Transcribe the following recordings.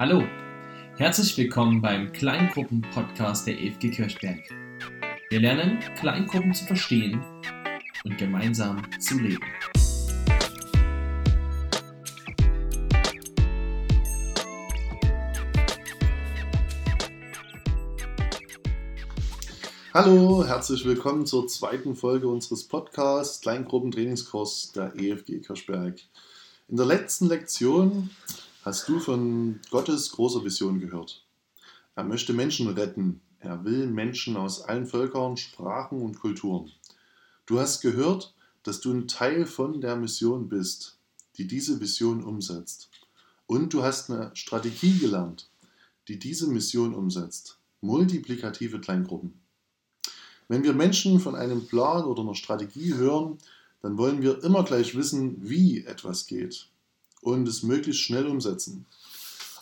Hallo, herzlich willkommen beim Kleingruppen-Podcast der EFG Kirchberg. Wir lernen, Kleingruppen zu verstehen und gemeinsam zu leben. Hallo, herzlich willkommen zur zweiten Folge unseres Podcasts Kleingruppentrainingskurs der EFG Kirchberg. In der letzten Lektion hast du von Gottes großer Vision gehört. Er möchte Menschen retten. Er will Menschen aus allen Völkern, Sprachen und Kulturen. Du hast gehört, dass du ein Teil von der Mission bist, die diese Vision umsetzt. Und du hast eine Strategie gelernt, die diese Mission umsetzt. Multiplikative Kleingruppen. Wenn wir Menschen von einem Plan oder einer Strategie hören, dann wollen wir immer gleich wissen, wie etwas geht und es möglichst schnell umsetzen.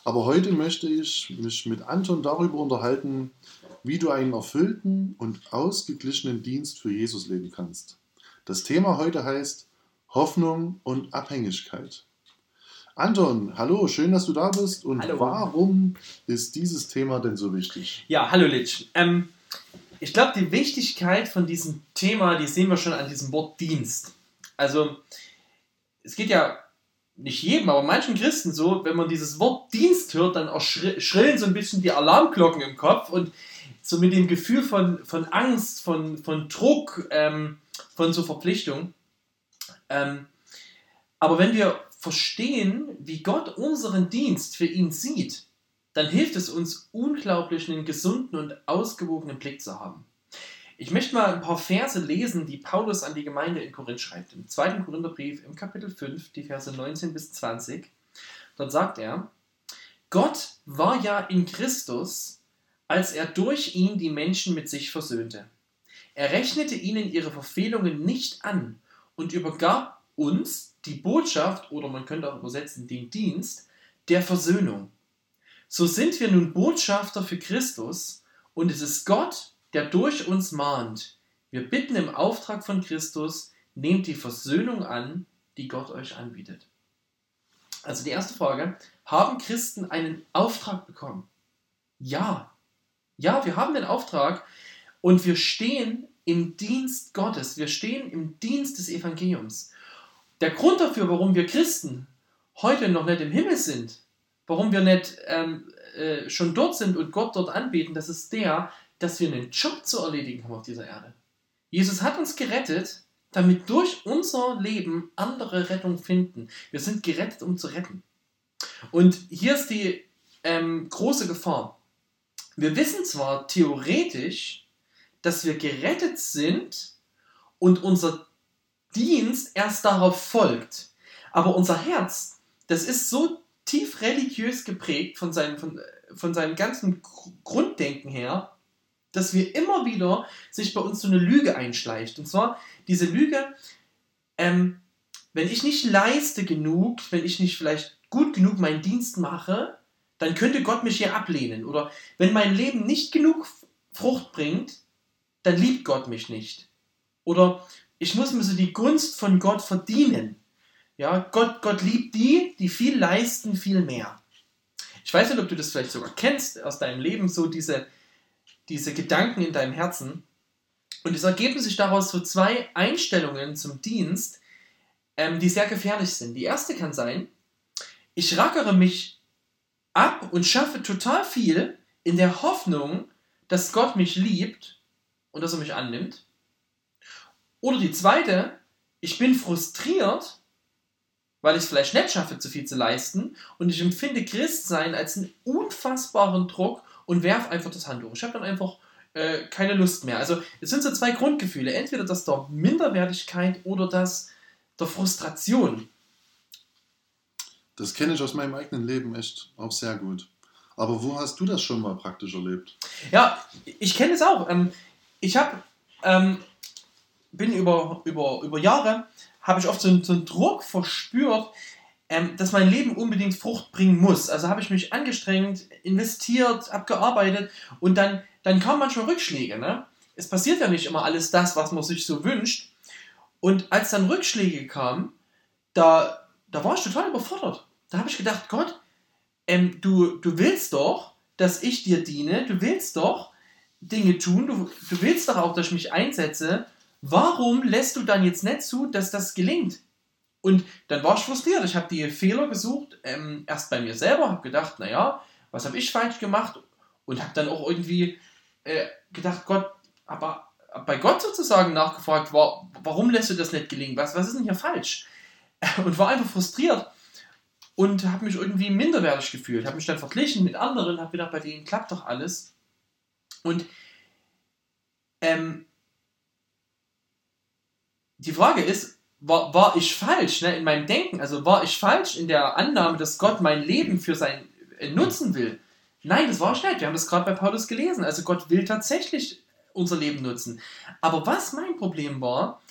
Aber heute möchte ich mich mit Anton darüber unterhalten, wie du einen erfüllten und ausgeglichenen Dienst für Jesus leben kannst. Das Thema heute heißt Hoffnung und Abhängigkeit. Anton, hallo, schön, dass du da bist. Und hallo. warum ist dieses Thema denn so wichtig? Ja, hallo Litsch. Ähm, ich glaube, die Wichtigkeit von diesem Thema, die sehen wir schon an diesem Wort Dienst. Also, es geht ja nicht jedem, aber manchen Christen so, wenn man dieses Wort Dienst hört, dann schrillen so ein bisschen die Alarmglocken im Kopf und so mit dem Gefühl von, von Angst, von, von Druck, ähm, von so Verpflichtung. Ähm, aber wenn wir verstehen, wie Gott unseren Dienst für ihn sieht, dann hilft es uns unglaublich, einen gesunden und ausgewogenen Blick zu haben. Ich möchte mal ein paar Verse lesen, die Paulus an die Gemeinde in Korinth schreibt. Im zweiten Korintherbrief im Kapitel 5, die Verse 19 bis 20. Dort sagt er, Gott war ja in Christus, als er durch ihn die Menschen mit sich versöhnte. Er rechnete ihnen ihre Verfehlungen nicht an und übergab uns die Botschaft, oder man könnte auch übersetzen, den Dienst der Versöhnung. So sind wir nun Botschafter für Christus und es ist Gott, der durch uns mahnt. Wir bitten im Auftrag von Christus, nehmt die Versöhnung an, die Gott euch anbietet. Also die erste Frage, haben Christen einen Auftrag bekommen? Ja. Ja, wir haben den Auftrag und wir stehen im Dienst Gottes. Wir stehen im Dienst des Evangeliums. Der Grund dafür, warum wir Christen heute noch nicht im Himmel sind, warum wir nicht ähm, äh, schon dort sind und Gott dort anbeten, das ist der, dass wir einen Job zu erledigen haben auf dieser Erde. Jesus hat uns gerettet, damit durch unser Leben andere Rettung finden. Wir sind gerettet, um zu retten. Und hier ist die ähm, große Gefahr. Wir wissen zwar theoretisch, dass wir gerettet sind und unser Dienst erst darauf folgt, aber unser Herz, das ist so tief religiös geprägt von seinem, von, von seinem ganzen Grunddenken her, dass wir immer wieder sich bei uns so eine Lüge einschleicht. Und zwar diese Lüge, ähm, wenn ich nicht leiste genug, wenn ich nicht vielleicht gut genug meinen Dienst mache, dann könnte Gott mich hier ablehnen. Oder wenn mein Leben nicht genug Frucht bringt, dann liebt Gott mich nicht. Oder ich muss mir so die Gunst von Gott verdienen. Ja, Gott, Gott liebt die, die viel leisten, viel mehr. Ich weiß nicht, ob du das vielleicht sogar kennst aus deinem Leben, so diese, diese Gedanken in deinem Herzen. Und es ergeben sich daraus so zwei Einstellungen zum Dienst, ähm, die sehr gefährlich sind. Die erste kann sein, ich rackere mich ab und schaffe total viel in der Hoffnung, dass Gott mich liebt und dass er mich annimmt. Oder die zweite, ich bin frustriert, weil ich es vielleicht nicht schaffe, zu viel zu leisten und ich empfinde Christsein als einen unfassbaren Druck und werf einfach das Handtuch. Ich habe dann einfach äh, keine Lust mehr. Also es sind so zwei Grundgefühle. Entweder das der Minderwertigkeit oder das der Frustration. Das kenne ich aus meinem eigenen Leben echt auch sehr gut. Aber wo hast du das schon mal praktisch erlebt? Ja, ich kenne es auch. Ähm, ich habe, ähm, bin über, über, über Jahre, habe ich oft so, so einen Druck verspürt, ähm, dass mein Leben unbedingt Frucht bringen muss. Also habe ich mich angestrengt, investiert, abgearbeitet und dann, dann kamen manchmal Rückschläge. Ne? Es passiert ja nicht immer alles das, was man sich so wünscht. Und als dann Rückschläge kamen, da, da war ich total überfordert. Da habe ich gedacht, Gott, ähm, du, du willst doch, dass ich dir diene, du willst doch Dinge tun, du, du willst doch auch, dass ich mich einsetze. Warum lässt du dann jetzt nicht zu, dass das gelingt? Und dann war ich frustriert. Ich habe die Fehler gesucht, ähm, erst bei mir selber, habe gedacht, naja, was habe ich falsch gemacht? Und habe dann auch irgendwie äh, gedacht, Gott, aber bei Gott sozusagen nachgefragt, war, warum lässt du das nicht gelingen? Was, was ist denn hier falsch? Und war einfach frustriert und habe mich irgendwie minderwertig gefühlt, habe mich dann verglichen mit anderen, habe gedacht, bei denen klappt doch alles. Und ähm, die Frage ist, war, war ich falsch ne, in meinem Denken? Also war ich falsch in der Annahme, dass Gott mein Leben für sein äh, Nutzen will? Nein, das war ich nicht. Wir haben das gerade bei Paulus gelesen. Also Gott will tatsächlich unser Leben nutzen. Aber was mein Problem war,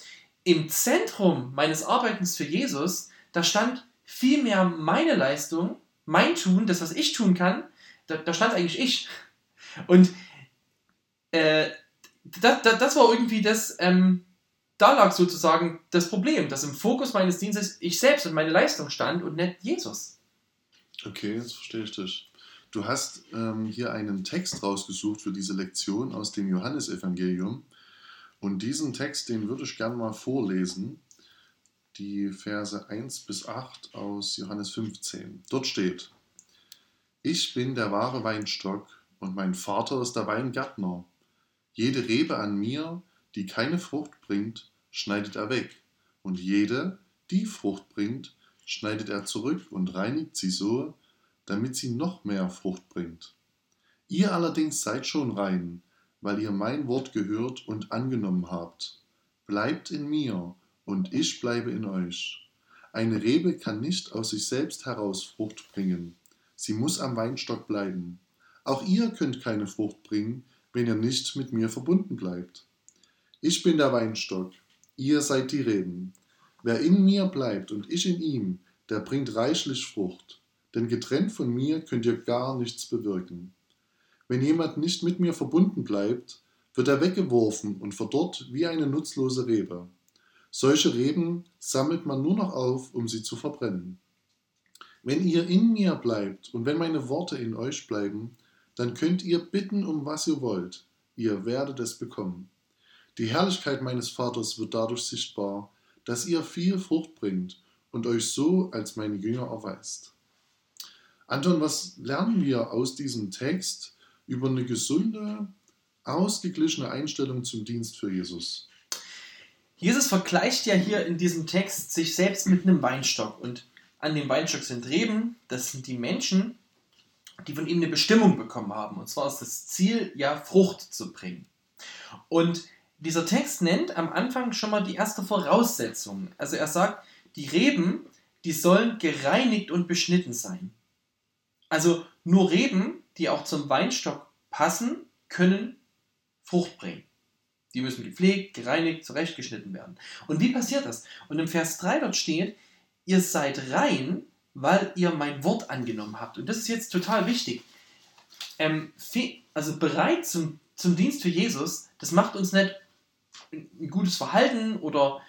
im Zentrum meines Arbeitens für Jesus, da stand vielmehr meine Leistung, mein Tun, das, was ich tun kann, da, da stand eigentlich ich. Und äh, das, das, das, war irgendwie das, ähm, da lag sozusagen das Problem, dass im Fokus meines Dienstes ich selbst und meine Leistung stand und nicht Jesus. Okay, jetzt verstehe ich dich. Du hast ähm, hier einen Text rausgesucht für diese Lektion aus dem Johannesevangelium. Und diesen Text, den würde ich gerne mal vorlesen die Verse 1 bis 8 aus Johannes 15. Dort steht, Ich bin der wahre Weinstock und mein Vater ist der Weingärtner. Jede Rebe an mir, die keine Frucht bringt, schneidet er weg, und jede, die Frucht bringt, schneidet er zurück und reinigt sie so, damit sie noch mehr Frucht bringt. Ihr allerdings seid schon rein, weil ihr mein Wort gehört und angenommen habt. Bleibt in mir, und ich bleibe in euch. Eine Rebe kann nicht aus sich selbst heraus Frucht bringen. Sie muss am Weinstock bleiben. Auch ihr könnt keine Frucht bringen, wenn ihr nicht mit mir verbunden bleibt. Ich bin der Weinstock, ihr seid die Reben. Wer in mir bleibt und ich in ihm, der bringt reichlich Frucht. Denn getrennt von mir könnt ihr gar nichts bewirken. Wenn jemand nicht mit mir verbunden bleibt, wird er weggeworfen und verdorrt wie eine nutzlose Rebe. Solche Reben sammelt man nur noch auf, um sie zu verbrennen. Wenn ihr in mir bleibt und wenn meine Worte in euch bleiben, dann könnt ihr bitten, um was ihr wollt. Ihr werdet es bekommen. Die Herrlichkeit meines Vaters wird dadurch sichtbar, dass ihr viel Frucht bringt und euch so als meine Jünger erweist. Anton, was lernen wir aus diesem Text über eine gesunde, ausgeglichene Einstellung zum Dienst für Jesus? Jesus vergleicht ja hier in diesem Text sich selbst mit einem Weinstock und an dem Weinstock sind Reben, das sind die Menschen, die von ihm eine Bestimmung bekommen haben. Und zwar ist das Ziel, ja, Frucht zu bringen. Und dieser Text nennt am Anfang schon mal die erste Voraussetzung. Also er sagt, die Reben, die sollen gereinigt und beschnitten sein. Also nur Reben, die auch zum Weinstock passen, können Frucht bringen. Die müssen gepflegt, gereinigt, zurechtgeschnitten werden. Und wie passiert das? Und im Vers 3 dort steht, ihr seid rein, weil ihr mein Wort angenommen habt. Und das ist jetzt total wichtig. Ähm, also bereit zum, zum Dienst für Jesus, das macht uns nicht ein gutes Verhalten oder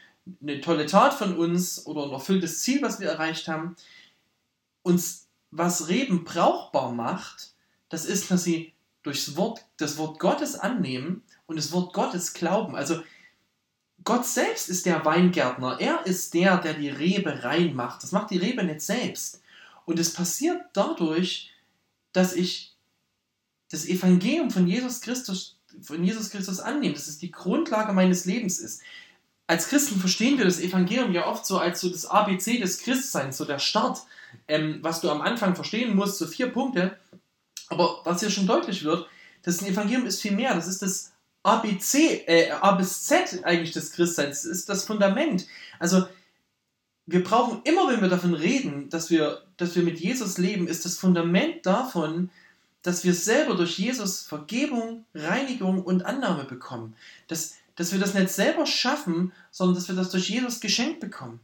eine tolle Tat von uns oder ein erfülltes Ziel, was wir erreicht haben. Uns, was Reben brauchbar macht, das ist, dass sie durchs Wort, das Wort Gottes annehmen und das Wort Gottes glauben. Also Gott selbst ist der Weingärtner. Er ist der, der die Rebe reinmacht. Das macht die Rebe nicht selbst. Und es passiert dadurch, dass ich das Evangelium von Jesus Christus, von Jesus Christus annehme, dass es die Grundlage meines Lebens ist. Als Christen verstehen wir das Evangelium ja oft so als so das ABC des Christseins, so der Start, ähm, was du am Anfang verstehen musst, so vier Punkte. Aber was hier schon deutlich wird, das Evangelium ist viel mehr. Das ist das ABC, äh, A bis Z eigentlich des Christseins, ist das Fundament. Also wir brauchen immer, wenn wir davon reden, dass wir, dass wir mit Jesus leben, ist das Fundament davon, dass wir selber durch Jesus Vergebung, Reinigung und Annahme bekommen. Dass, dass wir das nicht selber schaffen, sondern dass wir das durch Jesus geschenkt bekommen.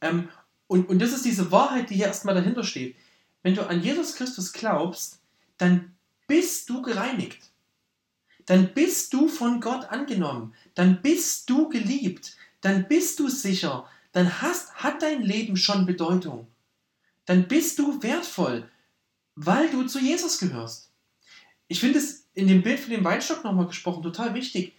Ähm, und, und das ist diese Wahrheit, die hier erstmal dahinter steht. Wenn du an Jesus Christus glaubst, dann bist du gereinigt dann bist du von Gott angenommen, dann bist du geliebt, dann bist du sicher, dann hast, hat dein Leben schon Bedeutung. Dann bist du wertvoll. Weil du zu Jesus gehörst. Ich finde es in dem Bild von dem Weinstock nochmal gesprochen total wichtig.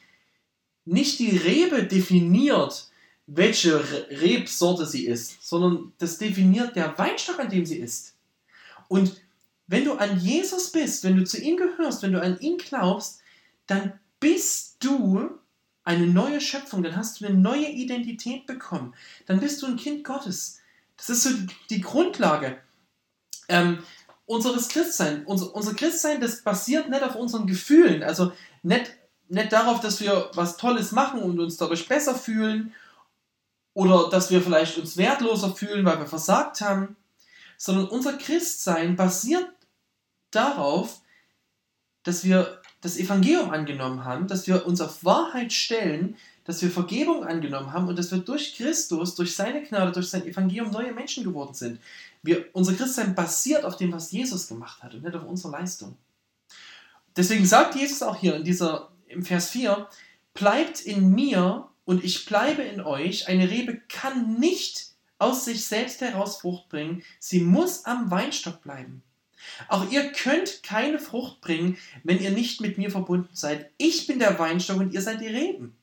Nicht die Rebe definiert, welche Rebsorte sie ist, sondern das definiert der Weinstock, an dem sie ist. Und wenn du an Jesus bist, wenn du zu ihm gehörst, wenn du an ihn glaubst, dann bist du eine neue Schöpfung, dann hast du eine neue Identität bekommen, dann bist du ein Kind Gottes. Das ist so die Grundlage ähm, unseres Christsein. Unser, unser Christsein, das basiert nicht auf unseren Gefühlen, also nicht, nicht darauf, dass wir was Tolles machen und uns dadurch besser fühlen oder dass wir vielleicht uns wertloser fühlen, weil wir versagt haben, sondern unser Christsein basiert darauf, dass wir das Evangelium angenommen haben, dass wir uns auf Wahrheit stellen, dass wir Vergebung angenommen haben und dass wir durch Christus, durch seine Gnade, durch sein Evangelium neue Menschen geworden sind. Wir, unser Christsein basiert auf dem, was Jesus gemacht hat und nicht auf unserer Leistung. Deswegen sagt Jesus auch hier in dieser, im Vers 4, bleibt in mir und ich bleibe in euch. Eine Rebe kann nicht aus sich selbst heraus Frucht bringen. Sie muss am Weinstock bleiben. Auch ihr könnt keine Frucht bringen, wenn ihr nicht mit mir verbunden seid. Ich bin der Weinstock und ihr seid die Reben.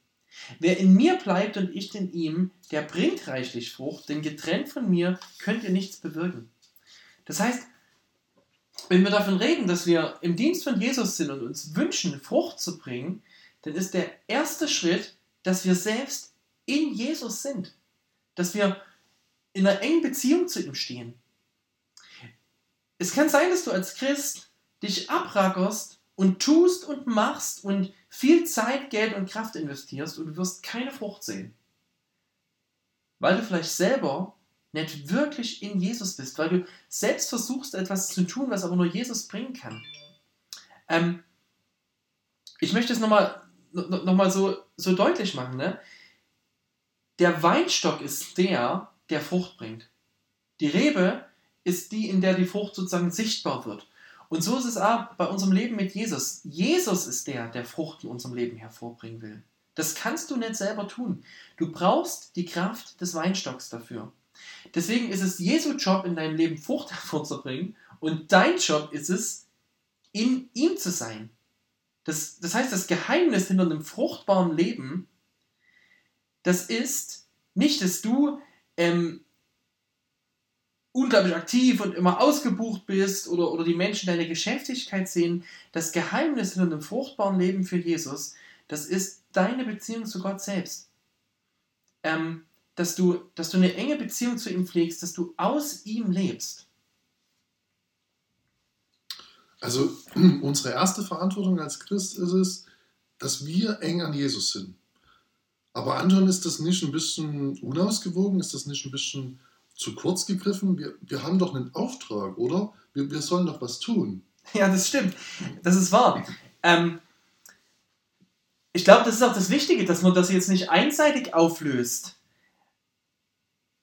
Wer in mir bleibt und ich in ihm, der bringt reichlich Frucht, denn getrennt von mir könnt ihr nichts bewirken. Das heißt, wenn wir davon reden, dass wir im Dienst von Jesus sind und uns wünschen, Frucht zu bringen, dann ist der erste Schritt, dass wir selbst in Jesus sind, dass wir in einer engen Beziehung zu ihm stehen. Es kann sein, dass du als Christ dich abrackerst und tust und machst und viel Zeit, Geld und Kraft investierst und du wirst keine Frucht sehen. Weil du vielleicht selber nicht wirklich in Jesus bist, weil du selbst versuchst, etwas zu tun, was aber nur Jesus bringen kann. Ähm, ich möchte es nochmal noch mal so, so deutlich machen. Ne? Der Weinstock ist der, der Frucht bringt. Die Rebe ist die, in der die Frucht sozusagen sichtbar wird. Und so ist es auch bei unserem Leben mit Jesus. Jesus ist der, der Frucht in unserem Leben hervorbringen will. Das kannst du nicht selber tun. Du brauchst die Kraft des Weinstocks dafür. Deswegen ist es Jesu Job, in deinem Leben Frucht hervorzubringen und dein Job ist es, in ihm zu sein. Das, das heißt, das Geheimnis hinter einem fruchtbaren Leben, das ist nicht, dass du ähm, unglaublich aktiv und immer ausgebucht bist oder, oder die Menschen deine Geschäftigkeit sehen. Das Geheimnis hinter einem fruchtbaren Leben für Jesus, das ist deine Beziehung zu Gott selbst. Ähm, dass, du, dass du eine enge Beziehung zu ihm pflegst, dass du aus ihm lebst. Also unsere erste Verantwortung als Christ ist es, dass wir eng an Jesus sind. Aber Anton, ist das nicht ein bisschen unausgewogen? Ist das nicht ein bisschen zu kurz gegriffen? Wir, wir haben doch einen Auftrag, oder? Wir, wir sollen doch was tun. Ja, das stimmt. Das ist wahr. Ähm, ich glaube, das ist auch das Wichtige, dass man das jetzt nicht einseitig auflöst.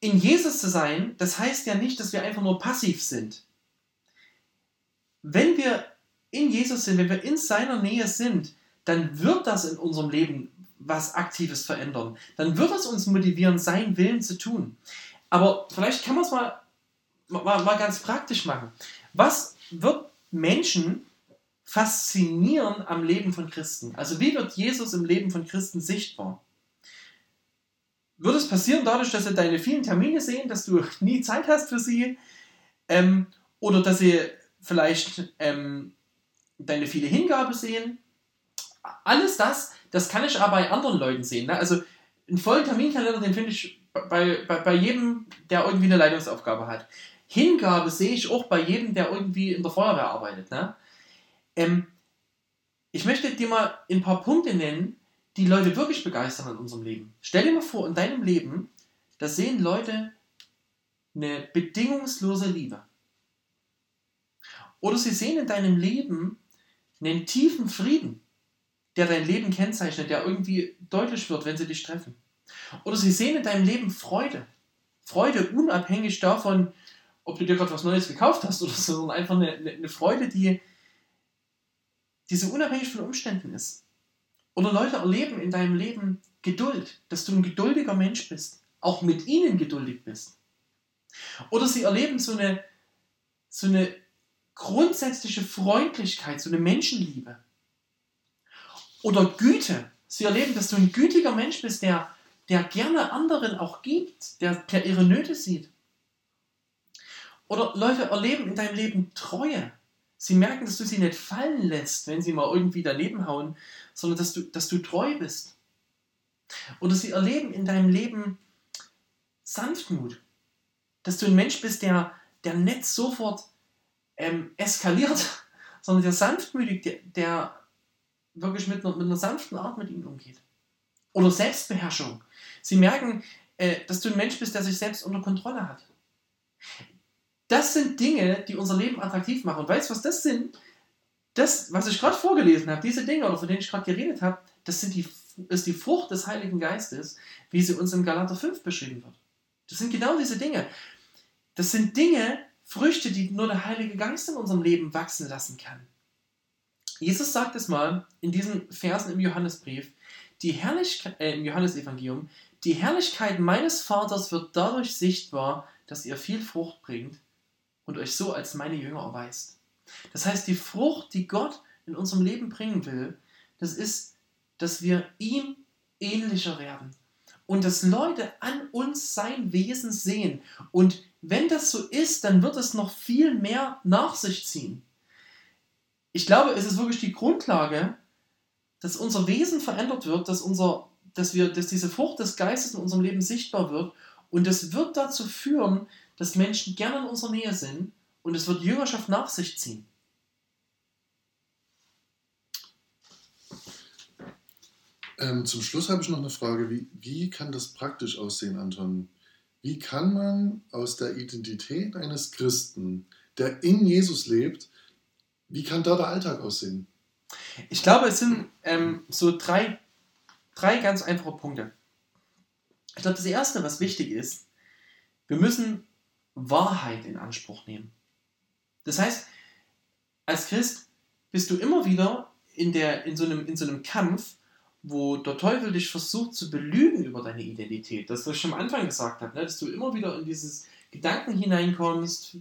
In Jesus zu sein, das heißt ja nicht, dass wir einfach nur passiv sind wenn wir in Jesus sind, wenn wir in seiner Nähe sind, dann wird das in unserem Leben was Aktives verändern. Dann wird es uns motivieren, seinen Willen zu tun. Aber vielleicht kann man es mal, mal, mal ganz praktisch machen. Was wird Menschen faszinieren am Leben von Christen? Also wie wird Jesus im Leben von Christen sichtbar? Wird es passieren dadurch, dass sie deine vielen Termine sehen, dass du nie Zeit hast für sie? Ähm, oder dass sie vielleicht ähm, deine viele Hingabe sehen. Alles das, das kann ich aber bei anderen Leuten sehen. Ne? Also einen vollen Terminkalender, den finde ich bei, bei, bei jedem, der irgendwie eine Leitungsaufgabe hat. Hingabe sehe ich auch bei jedem, der irgendwie in der Feuerwehr arbeitet. Ne? Ähm, ich möchte dir mal ein paar Punkte nennen, die Leute wirklich begeistern in unserem Leben. Stell dir mal vor, in deinem Leben, da sehen Leute eine bedingungslose Liebe. Oder sie sehen in deinem Leben einen tiefen Frieden, der dein Leben kennzeichnet, der irgendwie deutlich wird, wenn sie dich treffen. Oder sie sehen in deinem Leben Freude. Freude unabhängig davon, ob du dir gerade was Neues gekauft hast oder so, sondern einfach eine, eine Freude, die, die so unabhängig von Umständen ist. Oder Leute erleben in deinem Leben Geduld, dass du ein geduldiger Mensch bist, auch mit ihnen geduldig bist. Oder sie erleben so eine, so eine grundsätzliche Freundlichkeit, so eine Menschenliebe. Oder Güte. Sie erleben, dass du ein gütiger Mensch bist, der, der gerne anderen auch gibt, der, der ihre Nöte sieht. Oder Leute erleben in deinem Leben Treue. Sie merken, dass du sie nicht fallen lässt, wenn sie mal irgendwie daneben hauen, sondern dass du, dass du treu bist. Oder sie erleben in deinem Leben Sanftmut. Dass du ein Mensch bist, der, der nicht sofort ähm, eskaliert, sondern der sanftmütig, der, der wirklich mit einer, mit einer sanften Art mit ihnen umgeht. Oder Selbstbeherrschung. Sie merken, äh, dass du ein Mensch bist, der sich selbst unter Kontrolle hat. Das sind Dinge, die unser Leben attraktiv machen. Und weißt du, was das sind? Das, was ich gerade vorgelesen habe, diese Dinge, oder von denen ich gerade geredet habe, das sind die, ist die Frucht des Heiligen Geistes, wie sie uns im Galater 5 beschrieben wird. Das sind genau diese Dinge. Das sind Dinge, Früchte, die nur der Heilige Geist in unserem Leben wachsen lassen kann. Jesus sagt es mal in diesen Versen im Johannesbrief, die Herrlichkeit, äh, im Johannesevangelium, die Herrlichkeit meines Vaters wird dadurch sichtbar, dass ihr viel Frucht bringt und euch so als meine Jünger erweist. Das heißt, die Frucht, die Gott in unserem Leben bringen will, das ist, dass wir ihm ähnlicher werden und dass Leute an uns sein Wesen sehen. Und wenn das so ist, dann wird es noch viel mehr nach sich ziehen. Ich glaube, es ist wirklich die Grundlage, dass unser Wesen verändert wird, dass, unser, dass, wir, dass diese Frucht des Geistes in unserem Leben sichtbar wird. Und es wird dazu führen, dass Menschen gerne in unserer Nähe sind und es wird Jüngerschaft nach sich ziehen. Ähm, zum Schluss habe ich noch eine Frage. Wie, wie kann das praktisch aussehen, Anton? Wie kann man aus der Identität eines Christen, der in Jesus lebt, wie kann da der Alltag aussehen? Ich glaube, es sind ähm, so drei, drei ganz einfache Punkte. Ich glaube, das Erste, was wichtig ist, wir müssen Wahrheit in Anspruch nehmen. Das heißt, als Christ bist du immer wieder in, der, in, so, einem, in so einem Kampf, wo der Teufel dich versucht zu belügen über deine Identität. Das, was ich am Anfang gesagt habe, ne? dass du immer wieder in dieses Gedanken hineinkommst,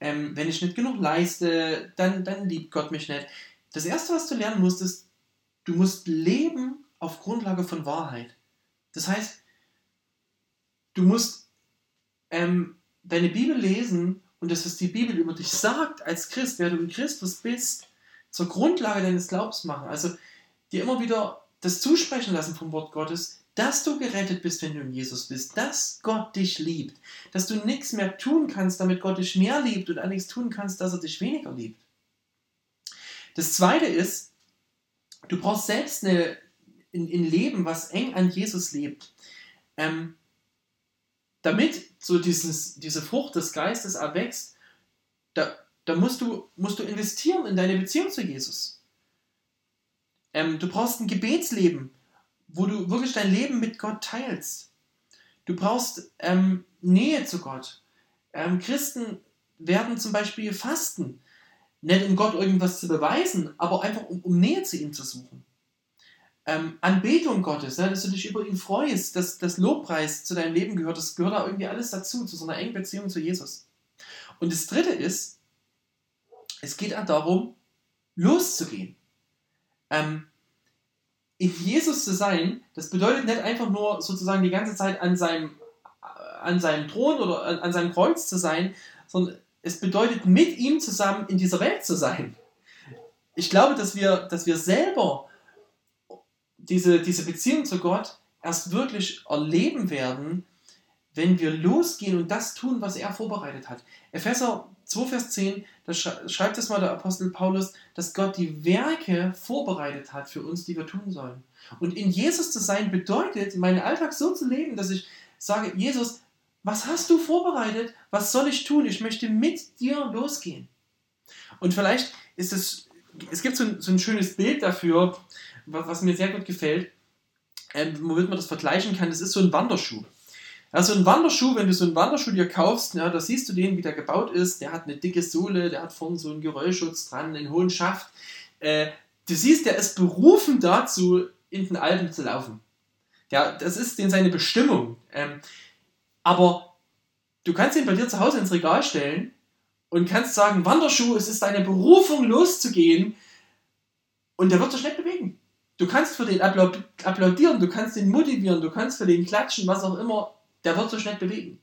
ähm, wenn ich nicht genug leiste, dann, dann liebt Gott mich nicht. Das Erste, was du lernen musst, ist, du musst leben auf Grundlage von Wahrheit. Das heißt, du musst ähm, deine Bibel lesen und das, was die Bibel über dich sagt als Christ, wer du in Christus bist, zur Grundlage deines Glaubens machen. Also dir immer wieder das zusprechen lassen vom Wort Gottes, dass du gerettet bist, wenn du in Jesus bist, dass Gott dich liebt, dass du nichts mehr tun kannst, damit Gott dich mehr liebt und nichts tun kannst, dass er dich weniger liebt. Das zweite ist, du brauchst selbst eine, ein, ein Leben, was eng an Jesus lebt. Ähm, damit so dieses, diese Frucht des Geistes erwächst, da, da musst, du, musst du investieren in deine Beziehung zu Jesus. Ähm, du brauchst ein Gebetsleben wo du wirklich dein Leben mit Gott teilst. Du brauchst ähm, Nähe zu Gott. Ähm, Christen werden zum Beispiel fasten, nicht um Gott irgendwas zu beweisen, aber einfach um, um Nähe zu ihm zu suchen. Ähm, Anbetung Gottes, ne, dass du dich über ihn freust, dass das Lobpreis zu deinem Leben gehört, das gehört da irgendwie alles dazu, zu so einer engen Beziehung zu Jesus. Und das dritte ist, es geht auch darum, loszugehen. Ähm, in Jesus zu sein, das bedeutet nicht einfach nur sozusagen die ganze Zeit an seinem, an seinem Thron oder an, an seinem Kreuz zu sein, sondern es bedeutet mit ihm zusammen in dieser Welt zu sein. Ich glaube, dass wir, dass wir selber diese, diese Beziehung zu Gott erst wirklich erleben werden, wenn wir losgehen und das tun, was er vorbereitet hat. Epheser 2, Vers 10, da schreibt es mal der Apostel Paulus, dass Gott die Werke vorbereitet hat für uns, die wir tun sollen. Und in Jesus zu sein bedeutet, meinen Alltag so zu leben, dass ich sage, Jesus, was hast du vorbereitet? Was soll ich tun? Ich möchte mit dir losgehen. Und vielleicht ist es, es gibt so ein, so ein schönes Bild dafür, was, was mir sehr gut gefällt, ähm, womit man das vergleichen kann. Das ist so ein Wanderschuh. Also ein Wanderschuh, wenn du so einen Wanderschuh dir kaufst, ja, da siehst du den, wie der gebaut ist. Der hat eine dicke Sohle, der hat vorne so einen Geräuschschutz dran, einen hohen Schaft. Äh, du siehst, der ist berufen dazu, in den Alpen zu laufen. Ja, das ist den seine Bestimmung. Ähm, aber du kannst ihn bei dir zu Hause ins Regal stellen und kannst sagen, Wanderschuh, es ist deine Berufung loszugehen und der wird sich nicht bewegen. Du kannst für den applaudieren, du kannst den motivieren, du kannst für den klatschen, was auch immer, der wird sich nicht bewegen.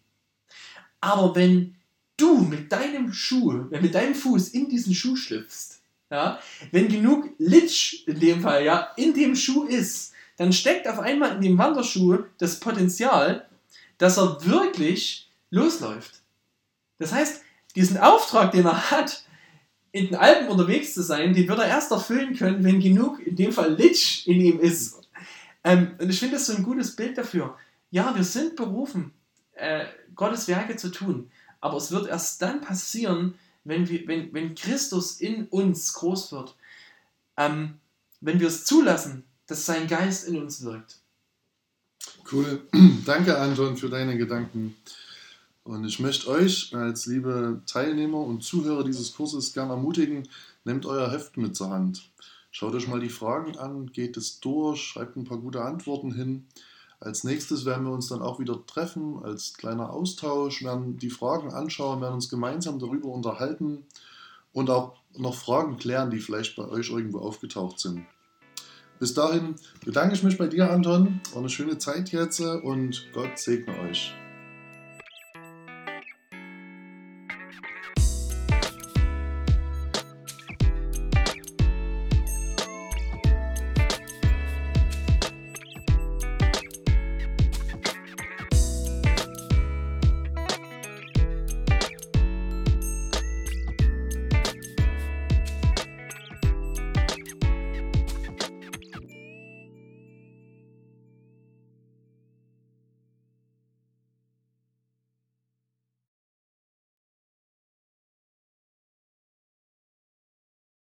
Aber wenn du mit deinem Schuh, wenn mit deinem Fuß in diesen Schuh schlüpfst, ja, wenn genug Litsch in dem Fall ja in dem Schuh ist, dann steckt auf einmal in dem Wanderschuh das Potenzial, dass er wirklich losläuft. Das heißt, diesen Auftrag, den er hat, in den Alpen unterwegs zu sein, den wird er erst erfüllen können, wenn genug, in dem Fall Litsch in ihm ist. Ähm, und ich finde das so ein gutes Bild dafür. Ja, wir sind berufen, äh, Gottes Werke zu tun. Aber es wird erst dann passieren, wenn, wir, wenn, wenn Christus in uns groß wird. Ähm, wenn wir es zulassen, dass sein Geist in uns wirkt. Cool. Danke, Anton, für deine Gedanken. Und ich möchte euch als liebe Teilnehmer und Zuhörer dieses Kurses gerne ermutigen, nehmt euer Heft mit zur Hand. Schaut euch mal die Fragen an, geht es durch, schreibt ein paar gute Antworten hin. Als nächstes werden wir uns dann auch wieder treffen als kleiner Austausch, werden die Fragen anschauen, werden uns gemeinsam darüber unterhalten und auch noch Fragen klären, die vielleicht bei euch irgendwo aufgetaucht sind. Bis dahin bedanke ich mich bei dir, Anton. War eine schöne Zeit jetzt und Gott segne euch.